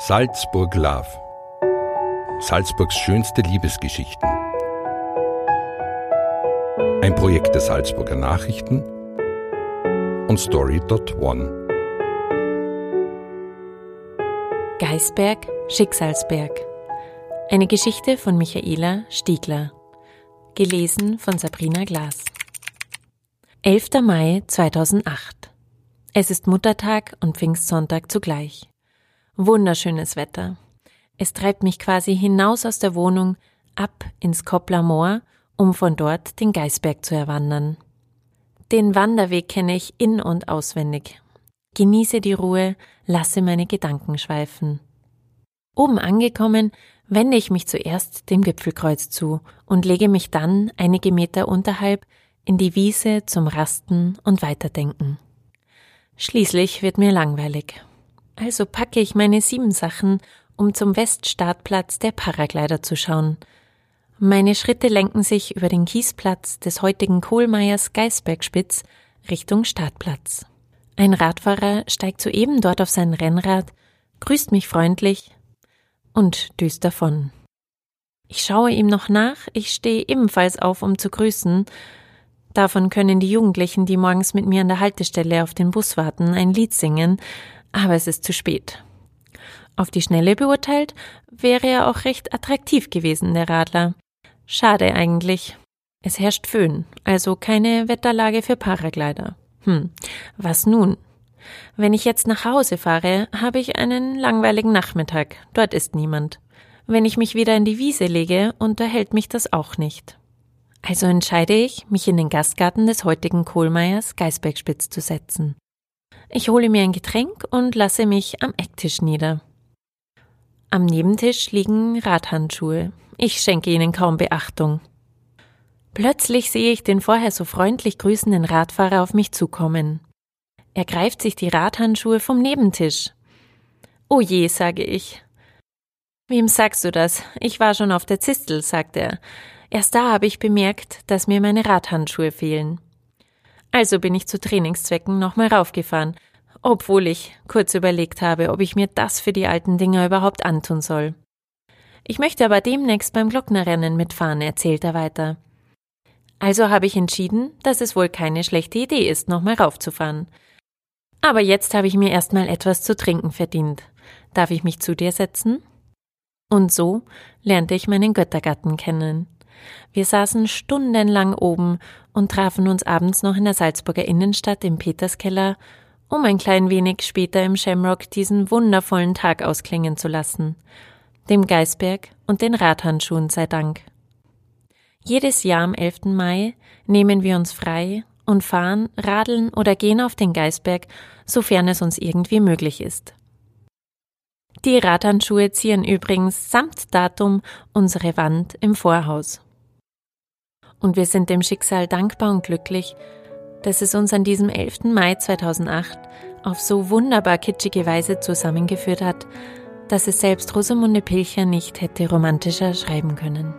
Salzburg Love. Salzburgs schönste Liebesgeschichten. Ein Projekt der Salzburger Nachrichten und Story.one. Geisberg, Schicksalsberg. Eine Geschichte von Michaela Stiegler. Gelesen von Sabrina Glas. 11. Mai 2008. Es ist Muttertag und Pfingstsonntag zugleich. Wunderschönes Wetter. Es treibt mich quasi hinaus aus der Wohnung, ab ins Koppler Moor, um von dort den Geisberg zu erwandern. Den Wanderweg kenne ich in- und auswendig. Genieße die Ruhe, lasse meine Gedanken schweifen. Oben angekommen, wende ich mich zuerst dem Gipfelkreuz zu und lege mich dann einige Meter unterhalb in die Wiese zum Rasten und Weiterdenken. Schließlich wird mir langweilig. Also packe ich meine sieben Sachen, um zum Weststartplatz der Paraglider zu schauen. Meine Schritte lenken sich über den Kiesplatz des heutigen Kohlmeiers Geisbergspitz Richtung Startplatz. Ein Radfahrer steigt soeben dort auf sein Rennrad, grüßt mich freundlich und düst davon. Ich schaue ihm noch nach, ich stehe ebenfalls auf, um zu grüßen. Davon können die Jugendlichen, die morgens mit mir an der Haltestelle auf den Bus warten, ein Lied singen, aber es ist zu spät. Auf die Schnelle beurteilt, wäre er auch recht attraktiv gewesen, der Radler. Schade eigentlich. Es herrscht Föhn, also keine Wetterlage für Paraglider. Hm, was nun? Wenn ich jetzt nach Hause fahre, habe ich einen langweiligen Nachmittag. Dort ist niemand. Wenn ich mich wieder in die Wiese lege, unterhält mich das auch nicht. Also entscheide ich, mich in den Gastgarten des heutigen Kohlmeiers Geisbergspitz zu setzen. Ich hole mir ein Getränk und lasse mich am Ecktisch nieder. Am Nebentisch liegen Radhandschuhe. Ich schenke ihnen kaum Beachtung. Plötzlich sehe ich den vorher so freundlich grüßenden Radfahrer auf mich zukommen. Er greift sich die Radhandschuhe vom Nebentisch. Oh je, sage ich. Wem sagst du das? Ich war schon auf der Zistel, sagt er. Erst da habe ich bemerkt, dass mir meine Radhandschuhe fehlen. Also bin ich zu Trainingszwecken nochmal raufgefahren, obwohl ich kurz überlegt habe, ob ich mir das für die alten Dinger überhaupt antun soll. Ich möchte aber demnächst beim Glocknerrennen mitfahren, erzählt er weiter. Also habe ich entschieden, dass es wohl keine schlechte Idee ist, nochmal raufzufahren. Aber jetzt habe ich mir erstmal etwas zu trinken verdient. Darf ich mich zu dir setzen? Und so lernte ich meinen Göttergatten kennen. Wir saßen stundenlang oben und trafen uns abends noch in der Salzburger Innenstadt im Peterskeller, um ein klein wenig später im Shamrock diesen wundervollen Tag ausklingen zu lassen. Dem Geisberg und den Radhandschuhen sei Dank. Jedes Jahr am 11. Mai nehmen wir uns frei und fahren, radeln oder gehen auf den Geisberg, sofern es uns irgendwie möglich ist. Die Radhandschuhe zieren übrigens samt Datum unsere Wand im Vorhaus. Und wir sind dem Schicksal dankbar und glücklich, dass es uns an diesem 11. Mai 2008 auf so wunderbar kitschige Weise zusammengeführt hat, dass es selbst Rosamunde Pilcher nicht hätte romantischer schreiben können.